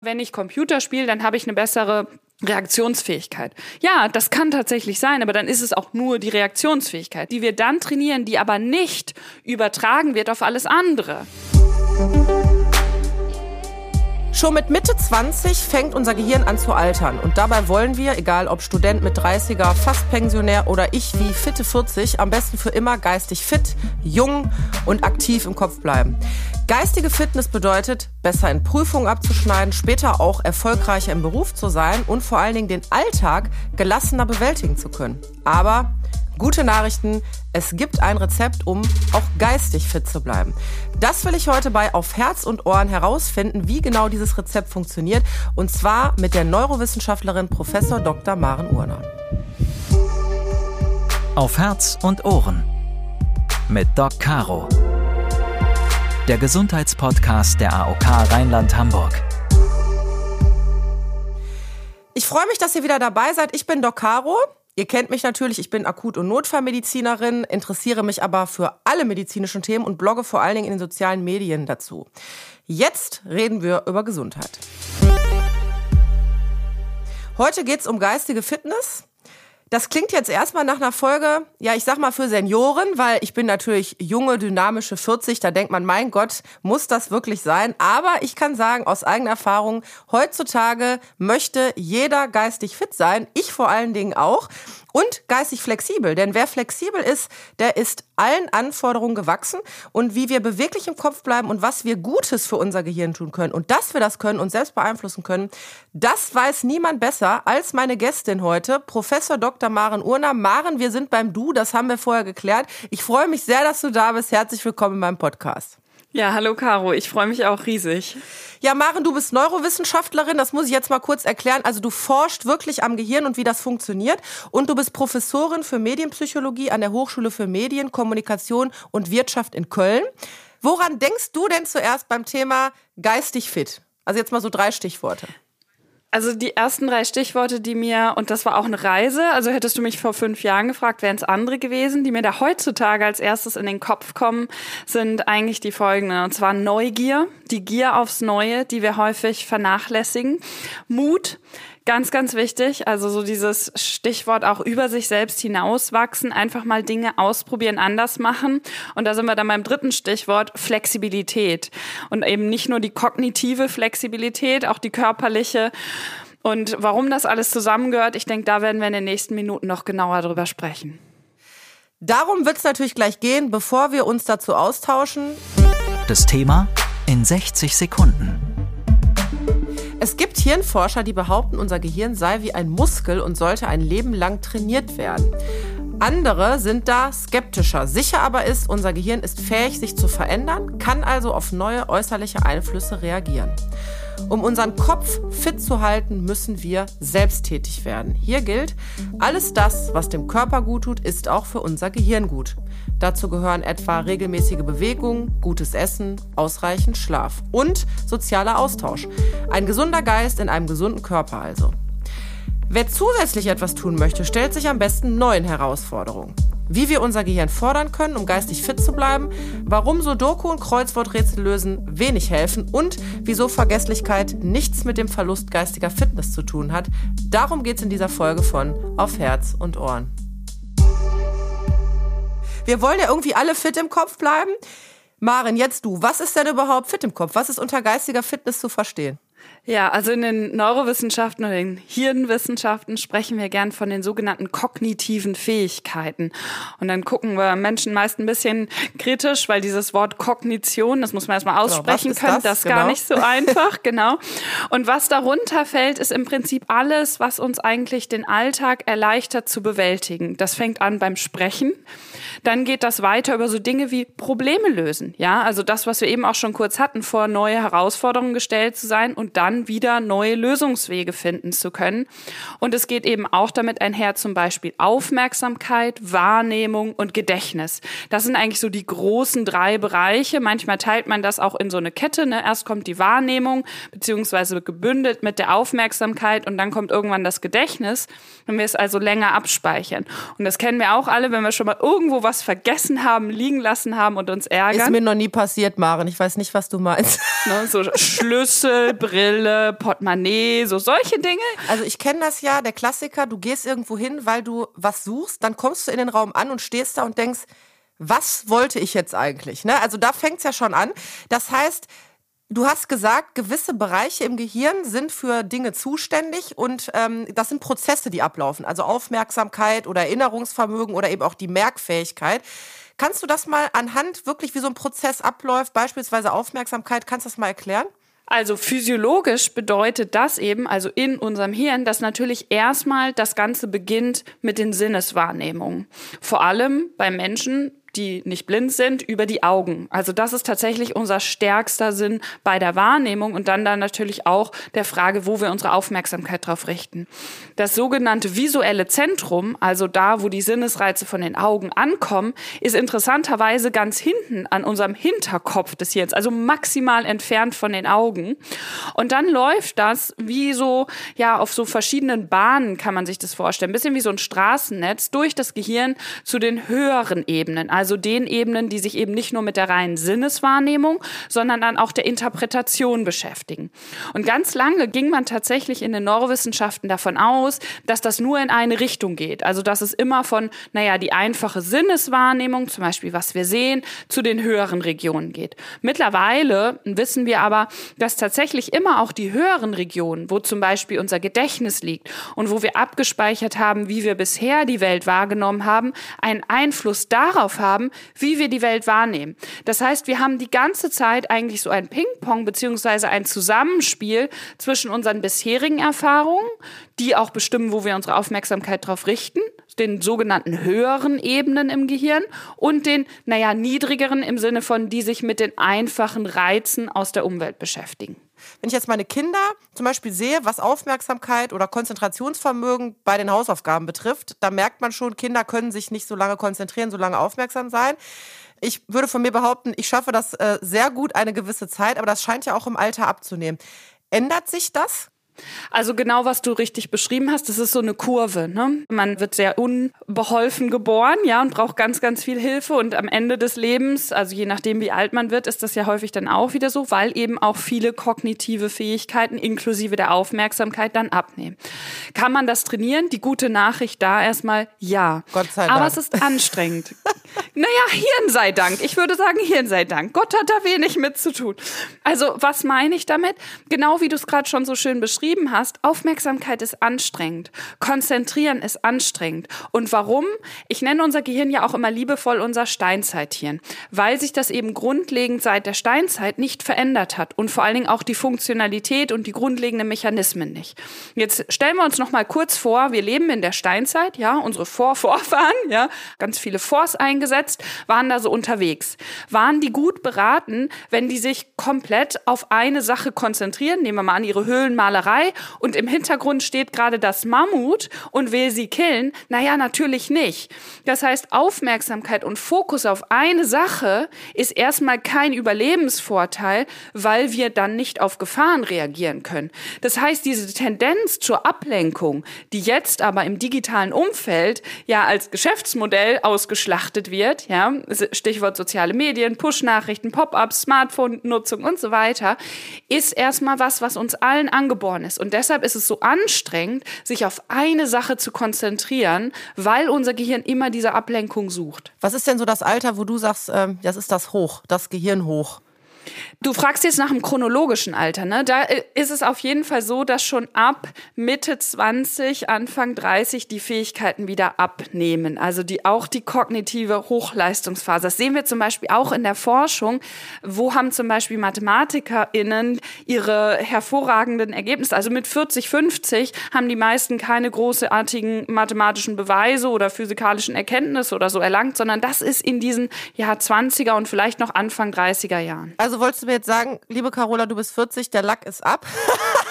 Wenn ich Computer spiele, dann habe ich eine bessere Reaktionsfähigkeit. Ja, das kann tatsächlich sein, aber dann ist es auch nur die Reaktionsfähigkeit, die wir dann trainieren, die aber nicht übertragen wird auf alles andere. Schon mit Mitte 20 fängt unser Gehirn an zu altern. Und dabei wollen wir, egal ob Student mit 30er, fast Pensionär oder ich wie Fitte 40, am besten für immer geistig fit, jung und aktiv im Kopf bleiben. Geistige Fitness bedeutet, besser in Prüfungen abzuschneiden, später auch erfolgreicher im Beruf zu sein und vor allen Dingen den Alltag gelassener bewältigen zu können. Aber Gute Nachrichten, es gibt ein Rezept, um auch geistig fit zu bleiben. Das will ich heute bei Auf Herz und Ohren herausfinden, wie genau dieses Rezept funktioniert. Und zwar mit der Neurowissenschaftlerin Prof. Dr. Maren Urner. Auf Herz und Ohren mit Doc Caro. Der Gesundheitspodcast der AOK Rheinland-Hamburg. Ich freue mich, dass ihr wieder dabei seid. Ich bin Doc Caro. Ihr kennt mich natürlich, ich bin Akut- und Notfallmedizinerin, interessiere mich aber für alle medizinischen Themen und blogge vor allen Dingen in den sozialen Medien dazu. Jetzt reden wir über Gesundheit. Heute geht es um geistige Fitness. Das klingt jetzt erstmal nach einer Folge, ja, ich sag mal für Senioren, weil ich bin natürlich junge, dynamische 40, da denkt man, mein Gott, muss das wirklich sein? Aber ich kann sagen, aus eigener Erfahrung, heutzutage möchte jeder geistig fit sein, ich vor allen Dingen auch und geistig flexibel. Denn wer flexibel ist, der ist allen Anforderungen gewachsen und wie wir beweglich im Kopf bleiben und was wir Gutes für unser Gehirn tun können und dass wir das können und selbst beeinflussen können, das weiß niemand besser als meine Gästin heute, Professor Dr. Maren Urner. Maren, wir sind beim Du, das haben wir vorher geklärt. Ich freue mich sehr, dass du da bist. Herzlich willkommen in meinem Podcast. Ja, hallo Caro, ich freue mich auch riesig. Ja, Maren, du bist Neurowissenschaftlerin, das muss ich jetzt mal kurz erklären. Also du forschst wirklich am Gehirn und wie das funktioniert und du bist Professorin für Medienpsychologie an der Hochschule für Medien, Kommunikation und Wirtschaft in Köln. Woran denkst du denn zuerst beim Thema geistig fit? Also jetzt mal so drei Stichworte. Also die ersten drei Stichworte, die mir, und das war auch eine Reise, also hättest du mich vor fünf Jahren gefragt, wären es andere gewesen, die mir da heutzutage als erstes in den Kopf kommen, sind eigentlich die folgenden. Und zwar Neugier, die Gier aufs Neue, die wir häufig vernachlässigen. Mut, Ganz, ganz wichtig. Also so dieses Stichwort auch über sich selbst hinauswachsen, einfach mal Dinge ausprobieren, anders machen. Und da sind wir dann beim dritten Stichwort Flexibilität. Und eben nicht nur die kognitive Flexibilität, auch die körperliche. Und warum das alles zusammengehört, ich denke, da werden wir in den nächsten Minuten noch genauer drüber sprechen. Darum wird es natürlich gleich gehen, bevor wir uns dazu austauschen. Das Thema in 60 Sekunden. Es gibt Hirnforscher, die behaupten, unser Gehirn sei wie ein Muskel und sollte ein Leben lang trainiert werden. Andere sind da skeptischer. Sicher aber ist, unser Gehirn ist fähig, sich zu verändern, kann also auf neue äußerliche Einflüsse reagieren. Um unseren Kopf fit zu halten, müssen wir selbsttätig werden. Hier gilt, alles das, was dem Körper gut tut, ist auch für unser Gehirn gut. Dazu gehören etwa regelmäßige Bewegung, gutes Essen, ausreichend Schlaf und sozialer Austausch. Ein gesunder Geist in einem gesunden Körper also. Wer zusätzlich etwas tun möchte, stellt sich am besten neuen Herausforderungen. Wie wir unser Gehirn fordern können, um geistig fit zu bleiben, warum Sudoku und Kreuzworträtsel lösen wenig helfen und wieso Vergesslichkeit nichts mit dem Verlust geistiger Fitness zu tun hat, darum geht es in dieser Folge von Auf Herz und Ohren. Wir wollen ja irgendwie alle fit im Kopf bleiben. Maren, jetzt du. Was ist denn überhaupt fit im Kopf? Was ist unter geistiger Fitness zu verstehen? Ja, also in den Neurowissenschaften oder den Hirnwissenschaften sprechen wir gern von den sogenannten kognitiven Fähigkeiten. Und dann gucken wir Menschen meist ein bisschen kritisch, weil dieses Wort Kognition, das muss man erstmal genau, aussprechen genau, können, das, das ist genau. gar nicht so einfach, genau. Und was darunter fällt, ist im Prinzip alles, was uns eigentlich den Alltag erleichtert zu bewältigen. Das fängt an beim Sprechen. Dann geht das weiter über so Dinge wie Probleme lösen. Ja, also das, was wir eben auch schon kurz hatten, vor neue Herausforderungen gestellt zu sein und dann wieder neue Lösungswege finden zu können. Und es geht eben auch damit einher, zum Beispiel Aufmerksamkeit, Wahrnehmung und Gedächtnis. Das sind eigentlich so die großen drei Bereiche. Manchmal teilt man das auch in so eine Kette. Ne? Erst kommt die Wahrnehmung, beziehungsweise gebündelt mit der Aufmerksamkeit und dann kommt irgendwann das Gedächtnis, wenn wir es also länger abspeichern. Und das kennen wir auch alle, wenn wir schon mal irgendwo was vergessen haben, liegen lassen haben und uns ärgern. Ist mir noch nie passiert, Maren. Ich weiß nicht, was du meinst. Ne? So Schlüssel, Brille, Brille, Portemonnaie, so solche Dinge. Also ich kenne das ja, der Klassiker, du gehst irgendwo hin, weil du was suchst, dann kommst du in den Raum an und stehst da und denkst, was wollte ich jetzt eigentlich? Ne? Also da fängt es ja schon an. Das heißt, Du hast gesagt, gewisse Bereiche im Gehirn sind für Dinge zuständig und ähm, das sind Prozesse, die ablaufen. Also Aufmerksamkeit oder Erinnerungsvermögen oder eben auch die Merkfähigkeit. Kannst du das mal anhand wirklich, wie so ein Prozess abläuft, beispielsweise Aufmerksamkeit, kannst du das mal erklären? Also physiologisch bedeutet das eben, also in unserem Hirn, dass natürlich erstmal das Ganze beginnt mit den Sinneswahrnehmungen. Vor allem bei Menschen, die nicht blind sind, über die Augen. Also das ist tatsächlich unser stärkster Sinn bei der Wahrnehmung und dann dann natürlich auch der Frage, wo wir unsere Aufmerksamkeit drauf richten. Das sogenannte visuelle Zentrum, also da, wo die Sinnesreize von den Augen ankommen, ist interessanterweise ganz hinten an unserem Hinterkopf des Hirns, also maximal entfernt von den Augen. Und dann läuft das wie so, ja, auf so verschiedenen Bahnen kann man sich das vorstellen, ein bisschen wie so ein Straßennetz durch das Gehirn zu den höheren Ebenen, also also den Ebenen, die sich eben nicht nur mit der reinen Sinneswahrnehmung, sondern dann auch der Interpretation beschäftigen. Und ganz lange ging man tatsächlich in den Neurowissenschaften davon aus, dass das nur in eine Richtung geht. Also dass es immer von, naja, die einfache Sinneswahrnehmung, zum Beispiel was wir sehen, zu den höheren Regionen geht. Mittlerweile wissen wir aber, dass tatsächlich immer auch die höheren Regionen, wo zum Beispiel unser Gedächtnis liegt und wo wir abgespeichert haben, wie wir bisher die Welt wahrgenommen haben, einen Einfluss darauf haben, haben, wie wir die Welt wahrnehmen. Das heißt, wir haben die ganze Zeit eigentlich so ein Ping-Pong beziehungsweise ein Zusammenspiel zwischen unseren bisherigen Erfahrungen, die auch bestimmen, wo wir unsere Aufmerksamkeit drauf richten, den sogenannten höheren Ebenen im Gehirn und den, naja, niedrigeren im Sinne von, die sich mit den einfachen Reizen aus der Umwelt beschäftigen. Wenn ich jetzt meine Kinder zum Beispiel sehe, was Aufmerksamkeit oder Konzentrationsvermögen bei den Hausaufgaben betrifft, da merkt man schon, Kinder können sich nicht so lange konzentrieren, so lange aufmerksam sein. Ich würde von mir behaupten, ich schaffe das äh, sehr gut eine gewisse Zeit, aber das scheint ja auch im Alter abzunehmen. Ändert sich das? Also genau, was du richtig beschrieben hast, das ist so eine Kurve. Ne? Man wird sehr unbeholfen geboren, ja, und braucht ganz, ganz viel Hilfe. Und am Ende des Lebens, also je nachdem, wie alt man wird, ist das ja häufig dann auch wieder so, weil eben auch viele kognitive Fähigkeiten inklusive der Aufmerksamkeit dann abnehmen. Kann man das trainieren? Die gute Nachricht da erstmal ja. Gott sei Dank. Aber es ist anstrengend. naja, Hirn sei Dank. Ich würde sagen, Hirn sei Dank. Gott hat da wenig mit zu tun. Also, was meine ich damit? Genau wie du es gerade schon so schön beschrieben beschrieben hast, Aufmerksamkeit ist anstrengend, Konzentrieren ist anstrengend. Und warum? Ich nenne unser Gehirn ja auch immer liebevoll unser Steinzeithirn, weil sich das eben grundlegend seit der Steinzeit nicht verändert hat und vor allen Dingen auch die Funktionalität und die grundlegenden Mechanismen nicht. Jetzt stellen wir uns noch mal kurz vor, wir leben in der Steinzeit, ja, unsere Vorvorfahren, ja, ganz viele Forts eingesetzt, waren da so unterwegs. Waren die gut beraten, wenn die sich komplett auf eine Sache konzentrieren? Nehmen wir mal an ihre Höhlenmalerei vorbei und im Hintergrund steht gerade das Mammut und will sie killen? Naja, natürlich nicht. Das heißt, Aufmerksamkeit und Fokus auf eine Sache ist erstmal kein Überlebensvorteil, weil wir dann nicht auf Gefahren reagieren können. Das heißt, diese Tendenz zur Ablenkung, die jetzt aber im digitalen Umfeld ja als Geschäftsmodell ausgeschlachtet wird, ja, Stichwort soziale Medien, Push-Nachrichten, Pop-ups, Smartphone-Nutzung und so weiter, ist erstmal was, was uns allen angeboren ist. Und deshalb ist es so anstrengend, sich auf eine Sache zu konzentrieren, weil unser Gehirn immer diese Ablenkung sucht. Was ist denn so das Alter, wo du sagst, ähm, das ist das Hoch, das Gehirn hoch? Du fragst jetzt nach dem chronologischen Alter, ne? Da äh, ist es auf jeden Fall so, dass schon ab Mitte 20, Anfang 30 die Fähigkeiten wieder abnehmen. Also die, auch die kognitive Hochleistungsphase. Das sehen wir zum Beispiel auch in der Forschung. Wo haben zum Beispiel MathematikerInnen ihre hervorragenden Ergebnisse? Also mit 40, 50 haben die meisten keine großartigen mathematischen Beweise oder physikalischen Erkenntnisse oder so erlangt, sondern das ist in diesen ja, 20er und vielleicht noch Anfang 30er Jahren. Also wolltest du mir jetzt sagen, liebe Carola, du bist 40, der Lack ist ab?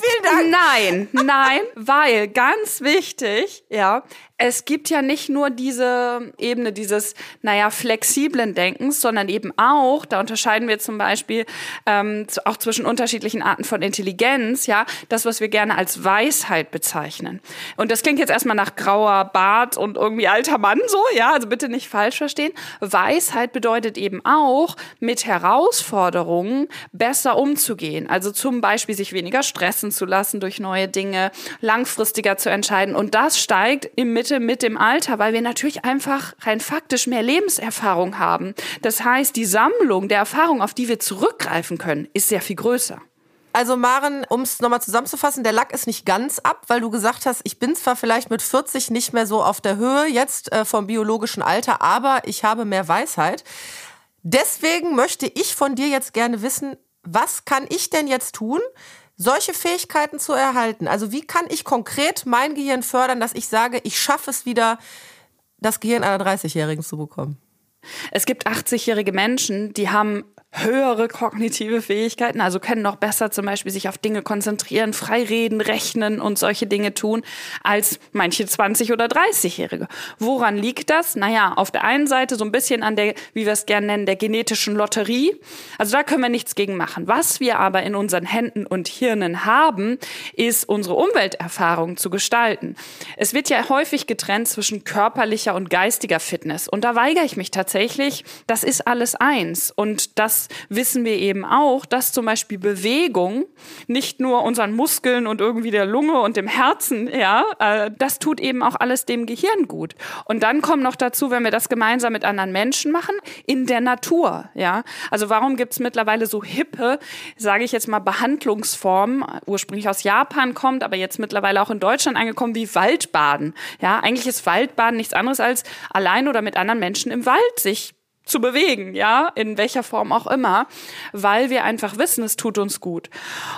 Vielen Dank. Nein, nein, weil ganz wichtig, ja, es gibt ja nicht nur diese Ebene dieses, naja, flexiblen Denkens, sondern eben auch, da unterscheiden wir zum Beispiel ähm, auch zwischen unterschiedlichen Arten von Intelligenz, ja, das, was wir gerne als Weisheit bezeichnen. Und das klingt jetzt erstmal nach grauer Bart und irgendwie alter Mann so, ja, also bitte nicht falsch verstehen. Weisheit bedeutet eben auch, mit Herausforderungen besser umzugehen. Also zum Beispiel sich weniger stressen zu lassen durch neue Dinge, langfristiger zu entscheiden. Und das steigt im Mitte mit dem Alter, weil wir natürlich einfach rein faktisch mehr Lebenserfahrung haben. Das heißt, die Sammlung der Erfahrung, auf die wir zurückgreifen können, ist sehr viel größer. Also Maren, um es nochmal zusammenzufassen, der Lack ist nicht ganz ab, weil du gesagt hast, ich bin zwar vielleicht mit 40 nicht mehr so auf der Höhe jetzt äh, vom biologischen Alter, aber ich habe mehr Weisheit. Deswegen möchte ich von dir jetzt gerne wissen, was kann ich denn jetzt tun, solche Fähigkeiten zu erhalten? Also wie kann ich konkret mein Gehirn fördern, dass ich sage, ich schaffe es wieder, das Gehirn einer 30-Jährigen zu bekommen? Es gibt 80-jährige Menschen, die haben höhere kognitive Fähigkeiten, also können noch besser zum Beispiel sich auf Dinge konzentrieren, frei reden, rechnen und solche Dinge tun, als manche 20- oder 30-Jährige. Woran liegt das? Naja, auf der einen Seite so ein bisschen an der, wie wir es gerne nennen, der genetischen Lotterie. Also da können wir nichts gegen machen. Was wir aber in unseren Händen und Hirnen haben, ist unsere Umwelterfahrung zu gestalten. Es wird ja häufig getrennt zwischen körperlicher und geistiger Fitness. Und da weigere ich mich tatsächlich. Das ist alles eins. Und das wissen wir eben auch, dass zum Beispiel Bewegung nicht nur unseren Muskeln und irgendwie der Lunge und dem Herzen, ja, äh, das tut eben auch alles dem Gehirn gut. Und dann kommt noch dazu, wenn wir das gemeinsam mit anderen Menschen machen, in der Natur, ja. Also warum gibt es mittlerweile so hippe, sage ich jetzt mal, Behandlungsformen, ursprünglich aus Japan kommt, aber jetzt mittlerweile auch in Deutschland angekommen, wie Waldbaden. Ja, eigentlich ist Waldbaden nichts anderes als allein oder mit anderen Menschen im Wald sich zu bewegen, ja, in welcher Form auch immer, weil wir einfach wissen, es tut uns gut.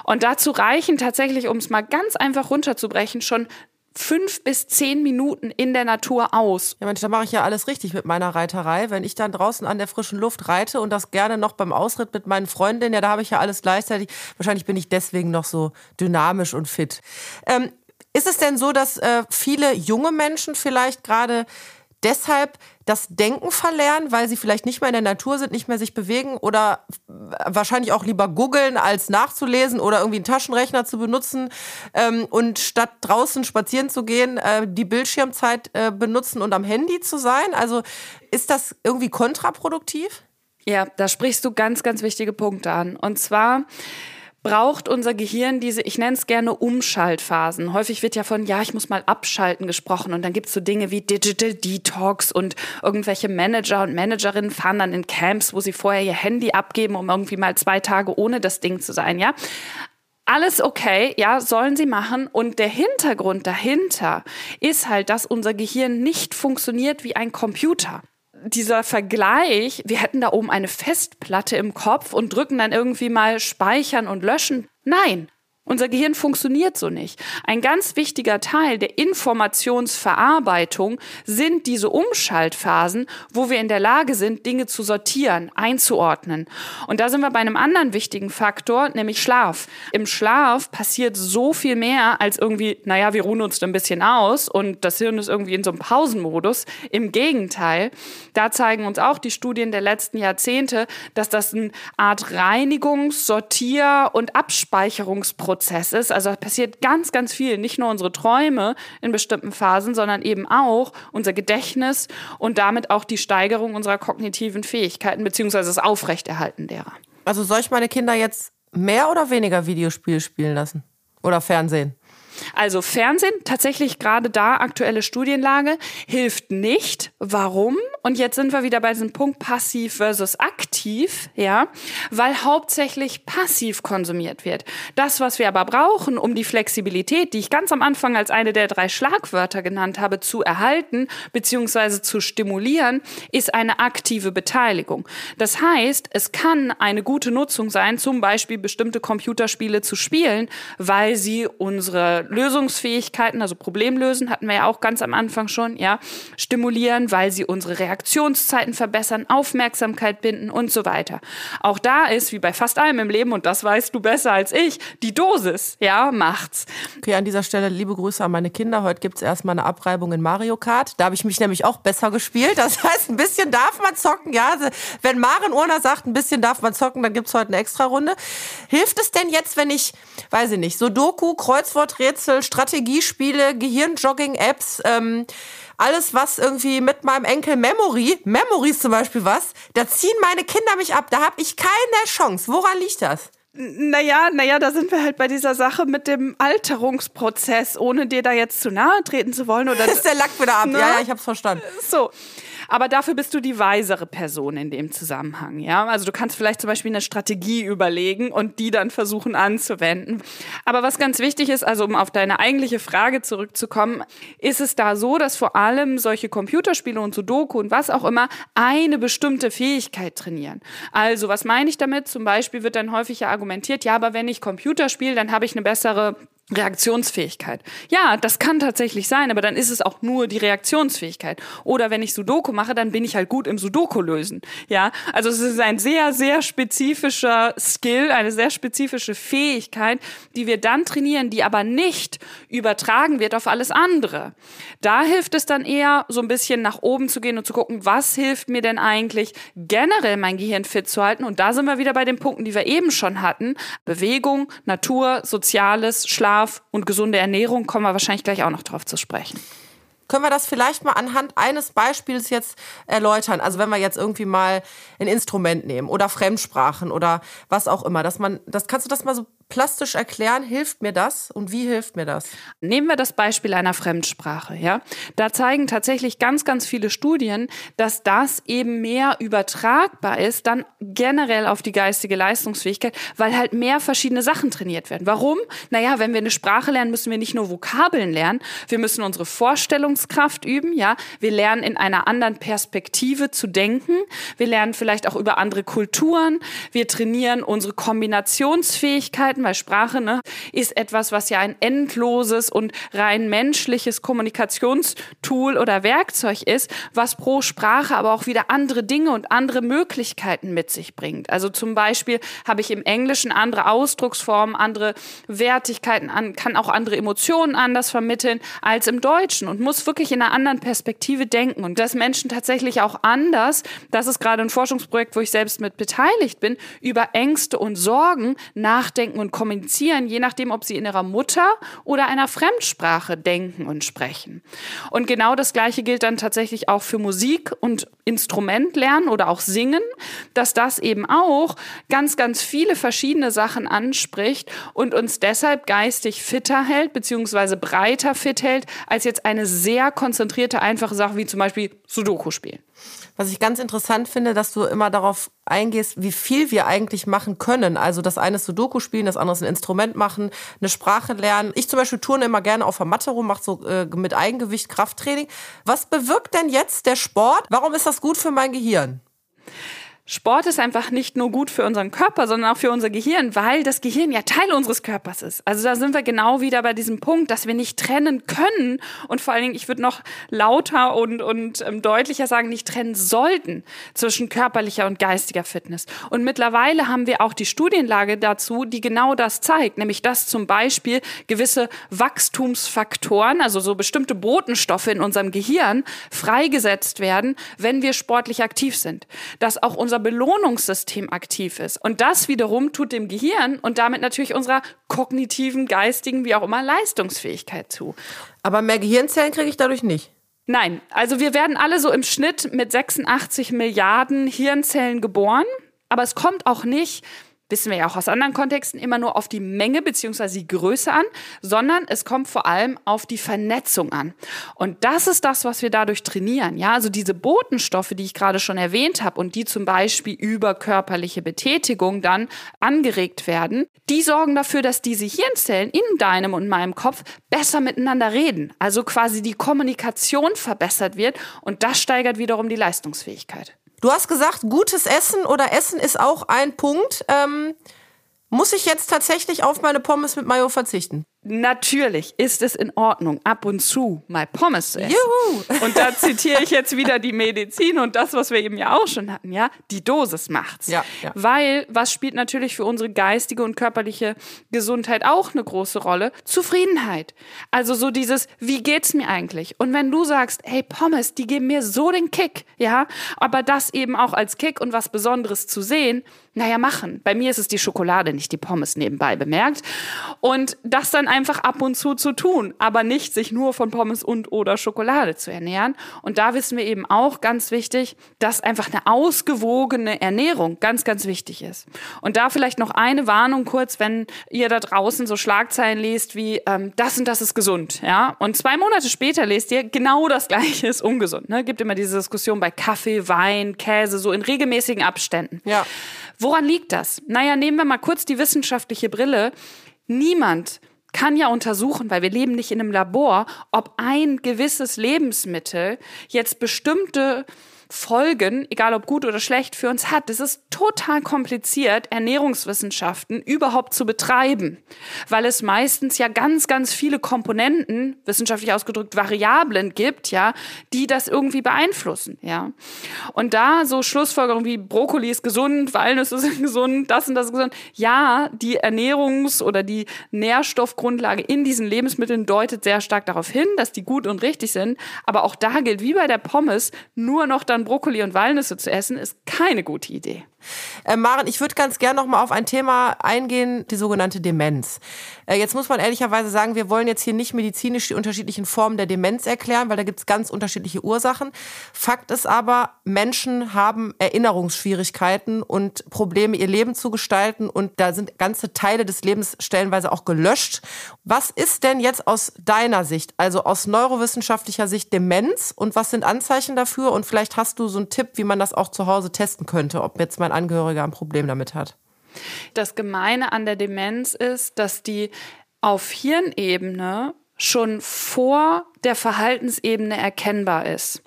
Und dazu reichen tatsächlich, um es mal ganz einfach runterzubrechen, schon fünf bis zehn Minuten in der Natur aus. Ja, Mensch, da mache ich ja alles richtig mit meiner Reiterei. Wenn ich dann draußen an der frischen Luft reite und das gerne noch beim Ausritt mit meinen Freundinnen, ja, da habe ich ja alles gleichzeitig. Wahrscheinlich bin ich deswegen noch so dynamisch und fit. Ähm, ist es denn so, dass äh, viele junge Menschen vielleicht gerade deshalb das Denken verlernen, weil sie vielleicht nicht mehr in der Natur sind, nicht mehr sich bewegen oder wahrscheinlich auch lieber googeln, als nachzulesen oder irgendwie einen Taschenrechner zu benutzen ähm, und statt draußen spazieren zu gehen, äh, die Bildschirmzeit äh, benutzen und am Handy zu sein. Also ist das irgendwie kontraproduktiv? Ja, da sprichst du ganz, ganz wichtige Punkte an. Und zwar braucht unser Gehirn diese, ich nenne es gerne Umschaltphasen. Häufig wird ja von, ja, ich muss mal abschalten gesprochen und dann gibt es so Dinge wie Digital Detox und irgendwelche Manager und Managerinnen fahren dann in Camps, wo sie vorher ihr Handy abgeben, um irgendwie mal zwei Tage ohne das Ding zu sein, ja. Alles okay, ja, sollen sie machen. Und der Hintergrund dahinter ist halt, dass unser Gehirn nicht funktioniert wie ein Computer dieser Vergleich, wir hätten da oben eine Festplatte im Kopf und drücken dann irgendwie mal speichern und löschen. Nein, unser Gehirn funktioniert so nicht. Ein ganz wichtiger Teil der Informationsverarbeitung sind diese Umschaltphasen, wo wir in der Lage sind, Dinge zu sortieren, einzuordnen. Und da sind wir bei einem anderen wichtigen Faktor, nämlich Schlaf. Im Schlaf passiert so viel mehr als irgendwie, naja, wir ruhen uns ein bisschen aus und das Hirn ist irgendwie in so einem Pausenmodus. Im Gegenteil, da zeigen uns auch die Studien der letzten Jahrzehnte, dass das eine Art Reinigungs-, Sortier- und Abspeicherungsprozess Prozess ist. Also passiert ganz, ganz viel. Nicht nur unsere Träume in bestimmten Phasen, sondern eben auch unser Gedächtnis und damit auch die Steigerung unserer kognitiven Fähigkeiten beziehungsweise das Aufrechterhalten derer. Also soll ich meine Kinder jetzt mehr oder weniger Videospiele spielen lassen? Oder Fernsehen? Also Fernsehen, tatsächlich gerade da aktuelle Studienlage, hilft nicht. Warum? Und jetzt sind wir wieder bei diesem Punkt passiv versus aktiv, ja, weil hauptsächlich passiv konsumiert wird. Das, was wir aber brauchen, um die Flexibilität, die ich ganz am Anfang als eine der drei Schlagwörter genannt habe, zu erhalten bzw. zu stimulieren, ist eine aktive Beteiligung. Das heißt, es kann eine gute Nutzung sein, zum Beispiel bestimmte Computerspiele zu spielen, weil sie unsere Lösungsfähigkeiten, also Problemlösen hatten wir ja auch ganz am Anfang schon, ja, stimulieren, weil sie unsere Reaktionszeiten verbessern, Aufmerksamkeit binden und so weiter. Auch da ist, wie bei fast allem im Leben, und das weißt du besser als ich, die Dosis, ja, macht's. Okay, an dieser Stelle liebe Grüße an meine Kinder. Heute gibt's erstmal eine Abreibung in Mario Kart. Da habe ich mich nämlich auch besser gespielt. Das heißt, ein bisschen darf man zocken, ja. Wenn Maren Urner sagt, ein bisschen darf man zocken, dann gibt's heute eine Extra-Runde. Hilft es denn jetzt, wenn ich, weiß ich nicht, Sudoku, Kreuzworträtsel, Strategiespiele, Gehirnjogging-Apps, ähm, alles, was irgendwie mit meinem Enkel Memory, Memories zum Beispiel was, da ziehen meine Kinder mich ab. Da habe ich keine Chance. Woran liegt das? Naja, naja, da sind wir halt bei dieser Sache mit dem Alterungsprozess, ohne dir da jetzt zu nahe treten zu wollen. Oder ist der Lack wieder ab? Ne? Ja, ja, ich hab's verstanden. So. Aber dafür bist du die weisere Person in dem Zusammenhang, ja. Also du kannst vielleicht zum Beispiel eine Strategie überlegen und die dann versuchen anzuwenden. Aber was ganz wichtig ist, also um auf deine eigentliche Frage zurückzukommen, ist es da so, dass vor allem solche Computerspiele und Sudoku und was auch immer eine bestimmte Fähigkeit trainieren. Also was meine ich damit? Zum Beispiel wird dann häufig ja argumentiert, ja, aber wenn ich Computer spiele, dann habe ich eine bessere Reaktionsfähigkeit. Ja, das kann tatsächlich sein, aber dann ist es auch nur die Reaktionsfähigkeit. Oder wenn ich Sudoku mache, dann bin ich halt gut im Sudoku lösen. Ja, also es ist ein sehr, sehr spezifischer Skill, eine sehr spezifische Fähigkeit, die wir dann trainieren, die aber nicht übertragen wird auf alles andere. Da hilft es dann eher, so ein bisschen nach oben zu gehen und zu gucken, was hilft mir denn eigentlich generell mein Gehirn fit zu halten. Und da sind wir wieder bei den Punkten, die wir eben schon hatten. Bewegung, Natur, Soziales, Schlaf, Schlaf und gesunde Ernährung kommen wir wahrscheinlich gleich auch noch drauf zu sprechen. Können wir das vielleicht mal anhand eines Beispiels jetzt erläutern? Also wenn wir jetzt irgendwie mal ein Instrument nehmen oder Fremdsprachen oder was auch immer, dass man, das kannst du das mal so plastisch erklären, hilft mir das und wie hilft mir das? Nehmen wir das Beispiel einer Fremdsprache, ja. Da zeigen tatsächlich ganz, ganz viele Studien, dass das eben mehr übertragbar ist, dann generell auf die geistige Leistungsfähigkeit, weil halt mehr verschiedene Sachen trainiert werden. Warum? Naja, wenn wir eine Sprache lernen, müssen wir nicht nur Vokabeln lernen, wir müssen unsere Vorstellungskraft üben, ja. Wir lernen in einer anderen Perspektive zu denken. Wir lernen vielleicht auch über andere Kulturen. Wir trainieren unsere Kombinationsfähigkeiten weil Sprache ne, ist etwas, was ja ein endloses und rein menschliches Kommunikationstool oder Werkzeug ist, was pro Sprache aber auch wieder andere Dinge und andere Möglichkeiten mit sich bringt. Also zum Beispiel habe ich im Englischen andere Ausdrucksformen, andere Wertigkeiten, kann auch andere Emotionen anders vermitteln als im Deutschen und muss wirklich in einer anderen Perspektive denken. Und dass Menschen tatsächlich auch anders, das ist gerade ein Forschungsprojekt, wo ich selbst mit beteiligt bin, über Ängste und Sorgen nachdenken und kommunizieren, je nachdem, ob sie in ihrer Mutter oder einer Fremdsprache denken und sprechen. Und genau das Gleiche gilt dann tatsächlich auch für Musik und Instrument lernen oder auch singen, dass das eben auch ganz, ganz viele verschiedene Sachen anspricht und uns deshalb geistig fitter hält, beziehungsweise breiter fit hält, als jetzt eine sehr konzentrierte, einfache Sache wie zum Beispiel Sudoku spielen. Was ich ganz interessant finde, dass du immer darauf eingehst, wie viel wir eigentlich machen können. Also das eine ist Sudoku spielen, das andere ist ein Instrument machen, eine Sprache lernen. Ich zum Beispiel turne immer gerne auf der Matte rum, mache so äh, mit Eigengewicht Krafttraining. Was bewirkt denn jetzt der Sport? Warum ist das gut für mein Gehirn? Sport ist einfach nicht nur gut für unseren Körper, sondern auch für unser Gehirn, weil das Gehirn ja Teil unseres Körpers ist. Also da sind wir genau wieder bei diesem Punkt, dass wir nicht trennen können und vor allen Dingen, ich würde noch lauter und, und ähm, deutlicher sagen, nicht trennen sollten zwischen körperlicher und geistiger Fitness. Und mittlerweile haben wir auch die Studienlage dazu, die genau das zeigt, nämlich dass zum Beispiel gewisse Wachstumsfaktoren, also so bestimmte Botenstoffe in unserem Gehirn freigesetzt werden, wenn wir sportlich aktiv sind. Dass auch unser unser Belohnungssystem aktiv ist. Und das wiederum tut dem Gehirn und damit natürlich unserer kognitiven, geistigen, wie auch immer, Leistungsfähigkeit zu. Aber mehr Gehirnzellen kriege ich dadurch nicht. Nein, also wir werden alle so im Schnitt mit 86 Milliarden Hirnzellen geboren. Aber es kommt auch nicht wissen wir ja auch aus anderen Kontexten, immer nur auf die Menge bzw. die Größe an, sondern es kommt vor allem auf die Vernetzung an. Und das ist das, was wir dadurch trainieren. Ja, also diese Botenstoffe, die ich gerade schon erwähnt habe und die zum Beispiel über körperliche Betätigung dann angeregt werden, die sorgen dafür, dass diese Hirnzellen in deinem und meinem Kopf besser miteinander reden. Also quasi die Kommunikation verbessert wird und das steigert wiederum die Leistungsfähigkeit. Du hast gesagt, gutes Essen oder Essen ist auch ein Punkt. Ähm, muss ich jetzt tatsächlich auf meine Pommes mit Mayo verzichten? Natürlich ist es in Ordnung, ab und zu mal Pommes zu essen. Juhu. Und da zitiere ich jetzt wieder die Medizin und das, was wir eben ja auch schon hatten, ja, die Dosis macht's. Ja, ja. Weil, was spielt natürlich für unsere geistige und körperliche Gesundheit auch eine große Rolle? Zufriedenheit. Also so dieses, wie geht's mir eigentlich? Und wenn du sagst, hey, Pommes, die geben mir so den Kick, ja, aber das eben auch als Kick und was Besonderes zu sehen, naja, machen. Bei mir ist es die Schokolade, nicht die Pommes nebenbei bemerkt. Und das dann einfach ab und zu zu tun, aber nicht sich nur von Pommes und oder Schokolade zu ernähren. Und da wissen wir eben auch ganz wichtig, dass einfach eine ausgewogene Ernährung ganz, ganz wichtig ist. Und da vielleicht noch eine Warnung kurz, wenn ihr da draußen so Schlagzeilen lest wie ähm, das und das ist gesund, ja. Und zwei Monate später lest ihr genau das Gleiche ist ungesund. Ne? Gibt immer diese Diskussion bei Kaffee, Wein, Käse, so in regelmäßigen Abständen. Ja. Woran liegt das? Naja, nehmen wir mal kurz die wissenschaftliche Brille. Niemand kann ja untersuchen, weil wir leben nicht in einem Labor, ob ein gewisses Lebensmittel jetzt bestimmte Folgen, egal ob gut oder schlecht, für uns hat. Es ist total kompliziert, Ernährungswissenschaften überhaupt zu betreiben, weil es meistens ja ganz, ganz viele Komponenten, wissenschaftlich ausgedrückt Variablen gibt, ja, die das irgendwie beeinflussen, ja. Und da so Schlussfolgerungen wie Brokkoli ist gesund, Walnüsse sind gesund, das und das ist gesund. Ja, die Ernährungs- oder die Nährstoffgrundlage in diesen Lebensmitteln deutet sehr stark darauf hin, dass die gut und richtig sind. Aber auch da gilt, wie bei der Pommes, nur noch dann Brokkoli und Walnüsse zu essen, ist keine gute Idee. Äh, Maren, ich würde ganz gerne noch mal auf ein Thema eingehen, die sogenannte Demenz. Äh, jetzt muss man ehrlicherweise sagen, wir wollen jetzt hier nicht medizinisch die unterschiedlichen Formen der Demenz erklären, weil da gibt es ganz unterschiedliche Ursachen. Fakt ist aber, Menschen haben Erinnerungsschwierigkeiten und Probleme, ihr Leben zu gestalten und da sind ganze Teile des Lebens stellenweise auch gelöscht. Was ist denn jetzt aus deiner Sicht, also aus neurowissenschaftlicher Sicht Demenz und was sind Anzeichen dafür? Und vielleicht hast du so einen Tipp, wie man das auch zu Hause testen könnte, ob jetzt mein ein Angehöriger ein Problem damit hat. Das Gemeine an der Demenz ist, dass die auf Hirnebene schon vor der Verhaltensebene erkennbar ist.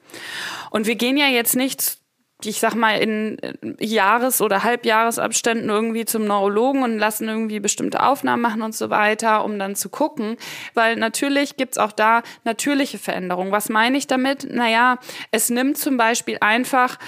Und wir gehen ja jetzt nicht ich sag mal, in Jahres- oder Halbjahresabständen irgendwie zum Neurologen und lassen irgendwie bestimmte Aufnahmen machen und so weiter, um dann zu gucken. Weil natürlich gibt's auch da natürliche Veränderungen. Was meine ich damit? Naja, es nimmt zum Beispiel einfach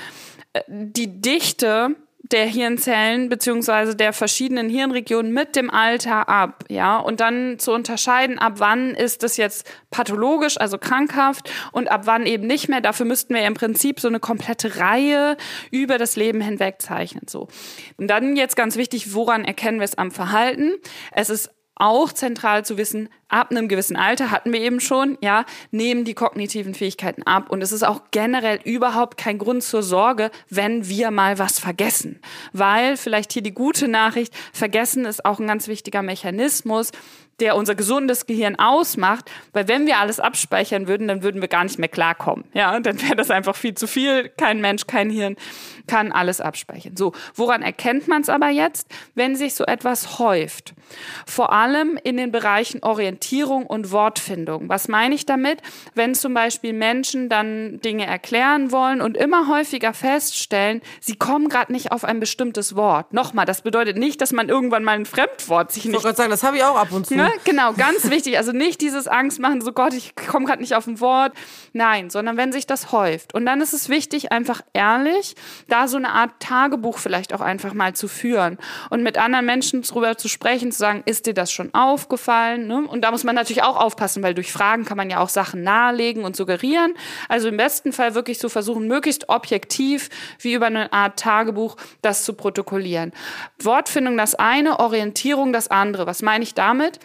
äh, die Dichte der Hirnzellen beziehungsweise der verschiedenen Hirnregionen mit dem Alter ab, ja, und dann zu unterscheiden, ab wann ist es jetzt pathologisch, also krankhaft, und ab wann eben nicht mehr. Dafür müssten wir im Prinzip so eine komplette Reihe über das Leben hinweg zeichnen, so. Und dann jetzt ganz wichtig, woran erkennen wir es am Verhalten? Es ist auch zentral zu wissen, ab einem gewissen Alter hatten wir eben schon, ja, nehmen die kognitiven Fähigkeiten ab. Und es ist auch generell überhaupt kein Grund zur Sorge, wenn wir mal was vergessen. Weil vielleicht hier die gute Nachricht, vergessen ist auch ein ganz wichtiger Mechanismus, der unser gesundes Gehirn ausmacht, weil wenn wir alles abspeichern würden, dann würden wir gar nicht mehr klarkommen. Ja, dann wäre das einfach viel zu viel. Kein Mensch, kein Hirn kann alles abspeichern. So, woran erkennt man es aber jetzt, wenn sich so etwas häuft? Vor allem in den Bereichen Orientierung und Wortfindung. Was meine ich damit? Wenn zum Beispiel Menschen dann Dinge erklären wollen und immer häufiger feststellen, sie kommen gerade nicht auf ein bestimmtes Wort. Nochmal, das bedeutet nicht, dass man irgendwann mal ein Fremdwort sich nicht. Ich wollte sagen, das habe ich auch ab und zu. Ne? Genau, ganz wichtig. Also nicht dieses Angst machen, so Gott, ich komme gerade nicht auf ein Wort. Nein, sondern wenn sich das häuft. Und dann ist es wichtig, einfach ehrlich, da so eine Art Tagebuch vielleicht auch einfach mal zu führen und mit anderen Menschen darüber zu sprechen, zu sagen, ist dir das schon aufgefallen? Ne? Und da muss man natürlich auch aufpassen, weil durch Fragen kann man ja auch Sachen nahelegen und suggerieren. Also im besten Fall wirklich so versuchen, möglichst objektiv, wie über eine Art Tagebuch, das zu protokollieren. Wortfindung das eine, Orientierung das andere. Was meine ich damit?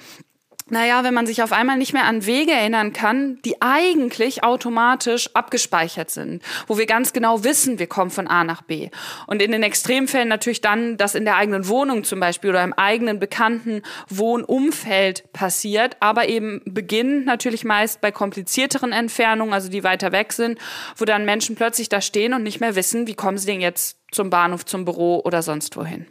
Naja, wenn man sich auf einmal nicht mehr an Wege erinnern kann, die eigentlich automatisch abgespeichert sind, wo wir ganz genau wissen, wir kommen von A nach B. Und in den Extremfällen natürlich dann, dass in der eigenen Wohnung zum Beispiel oder im eigenen bekannten Wohnumfeld passiert, aber eben beginnend natürlich meist bei komplizierteren Entfernungen, also die weiter weg sind, wo dann Menschen plötzlich da stehen und nicht mehr wissen, wie kommen sie denn jetzt zum Bahnhof, zum Büro oder sonst wohin.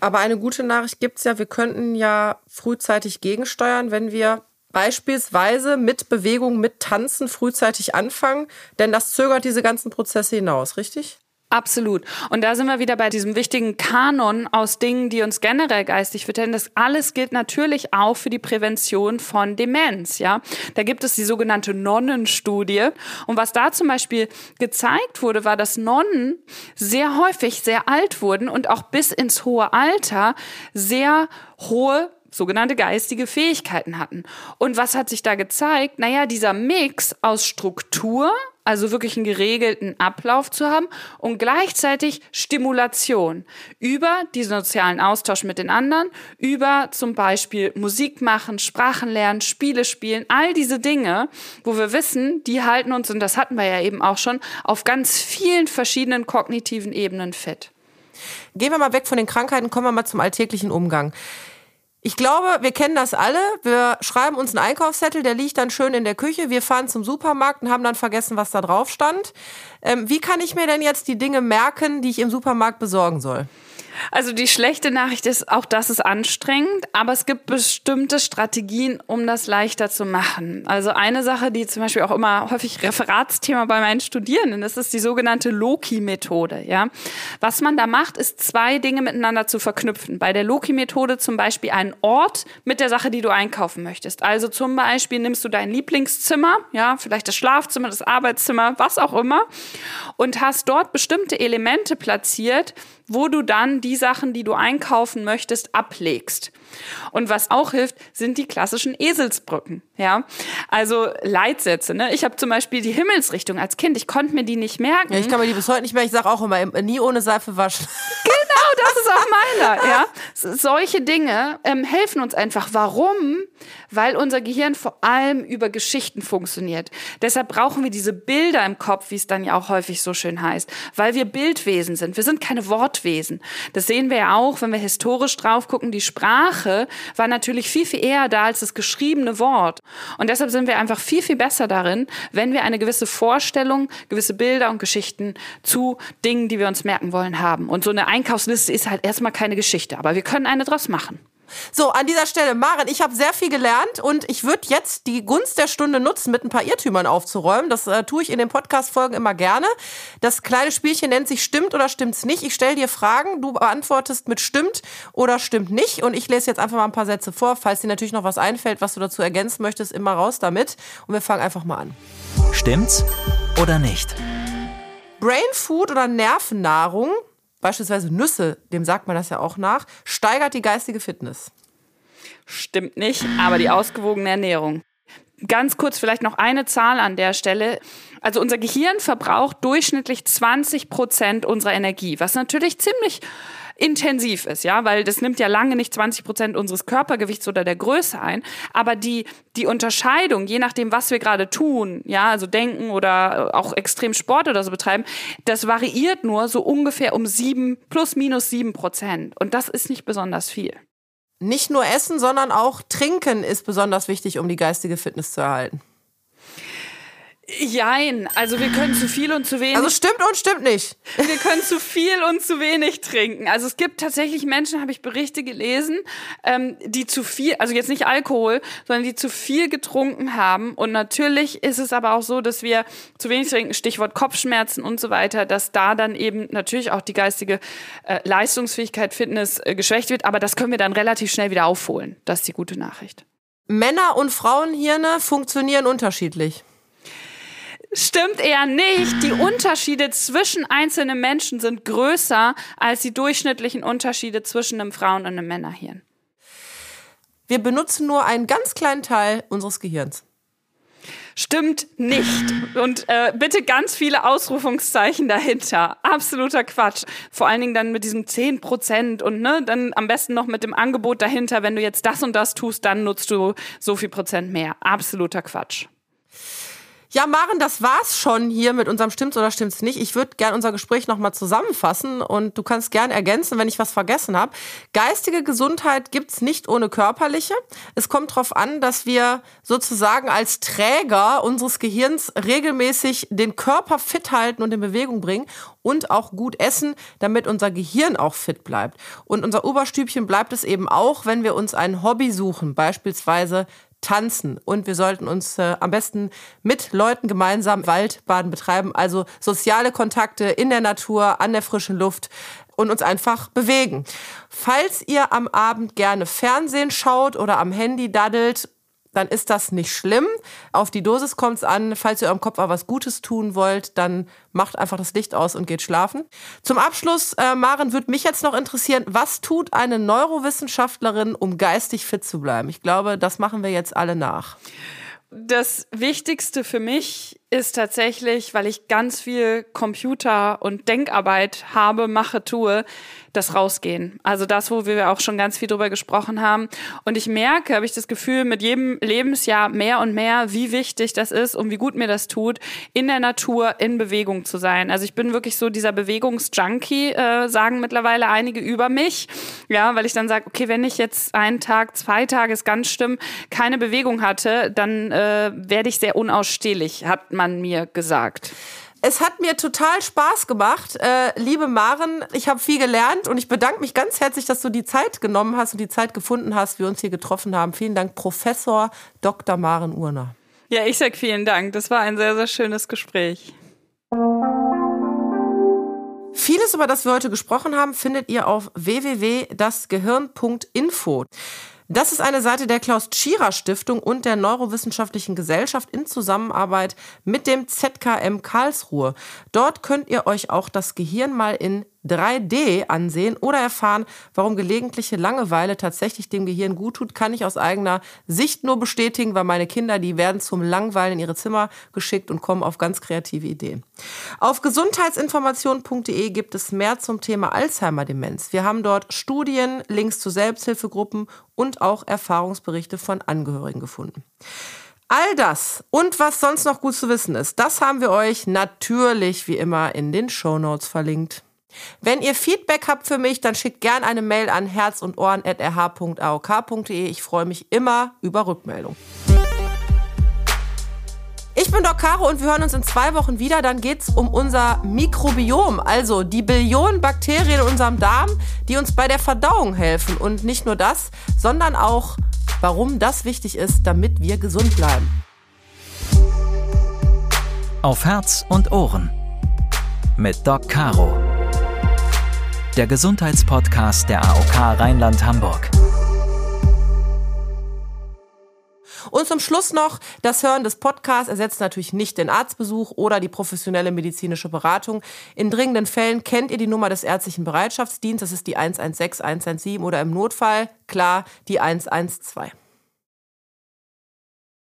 Aber eine gute Nachricht gibt's ja, wir könnten ja frühzeitig gegensteuern, wenn wir beispielsweise mit Bewegung, mit Tanzen frühzeitig anfangen, denn das zögert diese ganzen Prozesse hinaus, richtig? Absolut. Und da sind wir wieder bei diesem wichtigen Kanon aus Dingen, die uns generell geistig vertellen. Das alles gilt natürlich auch für die Prävention von Demenz, ja. Da gibt es die sogenannte Nonnenstudie. Und was da zum Beispiel gezeigt wurde, war, dass Nonnen sehr häufig sehr alt wurden und auch bis ins hohe Alter sehr hohe sogenannte geistige Fähigkeiten hatten. Und was hat sich da gezeigt? Naja, dieser Mix aus Struktur, also wirklich einen geregelten Ablauf zu haben und gleichzeitig Stimulation über diesen sozialen Austausch mit den anderen, über zum Beispiel Musik machen, Sprachen lernen, Spiele spielen, all diese Dinge, wo wir wissen, die halten uns, und das hatten wir ja eben auch schon, auf ganz vielen verschiedenen kognitiven Ebenen fit. Gehen wir mal weg von den Krankheiten, kommen wir mal zum alltäglichen Umgang. Ich glaube, wir kennen das alle. Wir schreiben uns einen Einkaufszettel, der liegt dann schön in der Küche. Wir fahren zum Supermarkt und haben dann vergessen, was da drauf stand. Ähm, wie kann ich mir denn jetzt die Dinge merken, die ich im Supermarkt besorgen soll? Also die schlechte Nachricht ist, auch das ist anstrengend, aber es gibt bestimmte Strategien, um das leichter zu machen. Also eine Sache, die zum Beispiel auch immer häufig Referatsthema bei meinen Studierenden ist, ist die sogenannte Loki-Methode. Ja, was man da macht, ist zwei Dinge miteinander zu verknüpfen. Bei der Loki-Methode zum Beispiel einen Ort mit der Sache, die du einkaufen möchtest. Also zum Beispiel nimmst du dein Lieblingszimmer, ja, vielleicht das Schlafzimmer, das Arbeitszimmer, was auch immer, und hast dort bestimmte Elemente platziert, wo du dann die Sachen, die du einkaufen möchtest, ablegst. Und was auch hilft, sind die klassischen Eselsbrücken. Ja, also Leitsätze. Ne? Ich habe zum Beispiel die Himmelsrichtung als Kind. Ich konnte mir die nicht merken. Ja, ich kann mir die bis heute nicht mehr. Ich sage auch immer, nie ohne Seife waschen. Genau, das ist auch meiner. Ja, solche Dinge ähm, helfen uns einfach. Warum? Weil unser Gehirn vor allem über Geschichten funktioniert. Deshalb brauchen wir diese Bilder im Kopf, wie es dann ja auch häufig so schön heißt, weil wir Bildwesen sind. Wir sind keine Wortwesen. Das sehen wir ja auch, wenn wir historisch drauf gucken. Die Sprache war natürlich viel, viel eher da als das geschriebene Wort. Und deshalb sind wir einfach viel, viel besser darin, wenn wir eine gewisse Vorstellung, gewisse Bilder und Geschichten zu Dingen, die wir uns merken wollen, haben. Und so eine Einkaufsliste ist halt erstmal keine Geschichte, aber wir können eine draus machen. So, an dieser Stelle, Maren, ich habe sehr viel gelernt und ich würde jetzt die Gunst der Stunde nutzen, mit ein paar Irrtümern aufzuräumen. Das äh, tue ich in den Podcast-Folgen immer gerne. Das kleine Spielchen nennt sich Stimmt oder stimmt's nicht. Ich stelle dir Fragen, du beantwortest mit Stimmt oder Stimmt nicht. Und ich lese jetzt einfach mal ein paar Sätze vor. Falls dir natürlich noch was einfällt, was du dazu ergänzen möchtest, immer raus damit. Und wir fangen einfach mal an. Stimmt's oder nicht? Brain Food oder Nervennahrung beispielsweise Nüsse, dem sagt man das ja auch nach, steigert die geistige Fitness. Stimmt nicht, aber die ausgewogene Ernährung. Ganz kurz vielleicht noch eine Zahl an der Stelle. Also unser Gehirn verbraucht durchschnittlich 20 Prozent unserer Energie, was natürlich ziemlich intensiv ist, ja, weil das nimmt ja lange nicht 20 Prozent unseres Körpergewichts oder der Größe ein. Aber die, die Unterscheidung, je nachdem, was wir gerade tun, ja, also denken oder auch extrem Sport oder so betreiben, das variiert nur so ungefähr um sieben, plus minus sieben Prozent. Und das ist nicht besonders viel. Nicht nur Essen, sondern auch Trinken ist besonders wichtig, um die geistige Fitness zu erhalten. Jein, also wir können zu viel und zu wenig. Also stimmt und stimmt nicht. Wir können zu viel und zu wenig trinken. Also es gibt tatsächlich Menschen, habe ich Berichte gelesen, ähm, die zu viel, also jetzt nicht Alkohol, sondern die zu viel getrunken haben. Und natürlich ist es aber auch so, dass wir zu wenig trinken, Stichwort Kopfschmerzen und so weiter, dass da dann eben natürlich auch die geistige äh, Leistungsfähigkeit, Fitness äh, geschwächt wird. Aber das können wir dann relativ schnell wieder aufholen. Das ist die gute Nachricht. Männer- und Frauenhirne funktionieren unterschiedlich. Stimmt eher nicht. Die Unterschiede zwischen einzelnen Menschen sind größer als die durchschnittlichen Unterschiede zwischen einem Frauen- und einem Männerhirn. Wir benutzen nur einen ganz kleinen Teil unseres Gehirns. Stimmt nicht. Und äh, bitte ganz viele Ausrufungszeichen dahinter. Absoluter Quatsch. Vor allen Dingen dann mit diesem 10 Prozent und ne, dann am besten noch mit dem Angebot dahinter, wenn du jetzt das und das tust, dann nutzt du so viel Prozent mehr. Absoluter Quatsch. Ja, Maren, das war's schon hier mit unserem Stimmt's oder Stimmt's nicht. Ich würde gern unser Gespräch nochmal zusammenfassen und du kannst gern ergänzen, wenn ich was vergessen habe. Geistige Gesundheit gibt's nicht ohne körperliche. Es kommt darauf an, dass wir sozusagen als Träger unseres Gehirns regelmäßig den Körper fit halten und in Bewegung bringen und auch gut essen, damit unser Gehirn auch fit bleibt. Und unser Oberstübchen bleibt es eben auch, wenn wir uns ein Hobby suchen, beispielsweise tanzen und wir sollten uns äh, am besten mit Leuten gemeinsam Waldbaden betreiben, also soziale Kontakte in der Natur, an der frischen Luft und uns einfach bewegen. Falls ihr am Abend gerne Fernsehen schaut oder am Handy daddelt dann ist das nicht schlimm. Auf die Dosis kommt es an. Falls ihr eurem Kopf aber was Gutes tun wollt, dann macht einfach das Licht aus und geht schlafen. Zum Abschluss, äh, Maren, würde mich jetzt noch interessieren, was tut eine Neurowissenschaftlerin, um geistig fit zu bleiben? Ich glaube, das machen wir jetzt alle nach. Das Wichtigste für mich ist tatsächlich, weil ich ganz viel Computer- und Denkarbeit habe, mache, tue, das Rausgehen. Also das, wo wir auch schon ganz viel drüber gesprochen haben. Und ich merke, habe ich das Gefühl, mit jedem Lebensjahr mehr und mehr, wie wichtig das ist und wie gut mir das tut, in der Natur in Bewegung zu sein. Also ich bin wirklich so dieser Bewegungsjunkie, äh, sagen mittlerweile einige über mich. Ja, weil ich dann sage, okay, wenn ich jetzt einen Tag, zwei Tage, ist ganz schlimm, keine Bewegung hatte, dann äh, werde ich sehr unausstehlich, hat man mir gesagt. Es hat mir total Spaß gemacht. Äh, liebe Maren, ich habe viel gelernt und ich bedanke mich ganz herzlich, dass du die Zeit genommen hast und die Zeit gefunden hast, wir uns hier getroffen haben. Vielen Dank, Professor Dr. Maren Urner. Ja, ich sag vielen Dank. Das war ein sehr, sehr schönes Gespräch. Vieles, über das wir heute gesprochen haben, findet ihr auf www.dasgehirn.info. Das ist eine Seite der Klaus Tschira Stiftung und der Neurowissenschaftlichen Gesellschaft in Zusammenarbeit mit dem ZKM Karlsruhe. Dort könnt ihr euch auch das Gehirn mal in 3D ansehen oder erfahren, warum gelegentliche Langeweile tatsächlich dem Gehirn gut tut, kann ich aus eigener Sicht nur bestätigen, weil meine Kinder, die werden zum Langweilen in ihre Zimmer geschickt und kommen auf ganz kreative Ideen. Auf gesundheitsinformation.de gibt es mehr zum Thema Alzheimer-Demenz. Wir haben dort Studien, Links zu Selbsthilfegruppen und auch Erfahrungsberichte von Angehörigen gefunden. All das und was sonst noch gut zu wissen ist, das haben wir euch natürlich wie immer in den Show Notes verlinkt. Wenn ihr Feedback habt für mich, dann schickt gern eine Mail an herz und ohren.rh.aok.de. Ich freue mich immer über Rückmeldung. Ich bin Doc Caro und wir hören uns in zwei Wochen wieder. Dann geht es um unser Mikrobiom, also die Billionen Bakterien in unserem Darm, die uns bei der Verdauung helfen. Und nicht nur das, sondern auch, warum das wichtig ist, damit wir gesund bleiben. Auf Herz und Ohren mit Doc Caro der Gesundheitspodcast der AOK Rheinland-Hamburg. Und zum Schluss noch, das Hören des Podcasts ersetzt natürlich nicht den Arztbesuch oder die professionelle medizinische Beratung. In dringenden Fällen kennt ihr die Nummer des ärztlichen Bereitschaftsdienstes, das ist die 116 117 oder im Notfall, klar, die 112.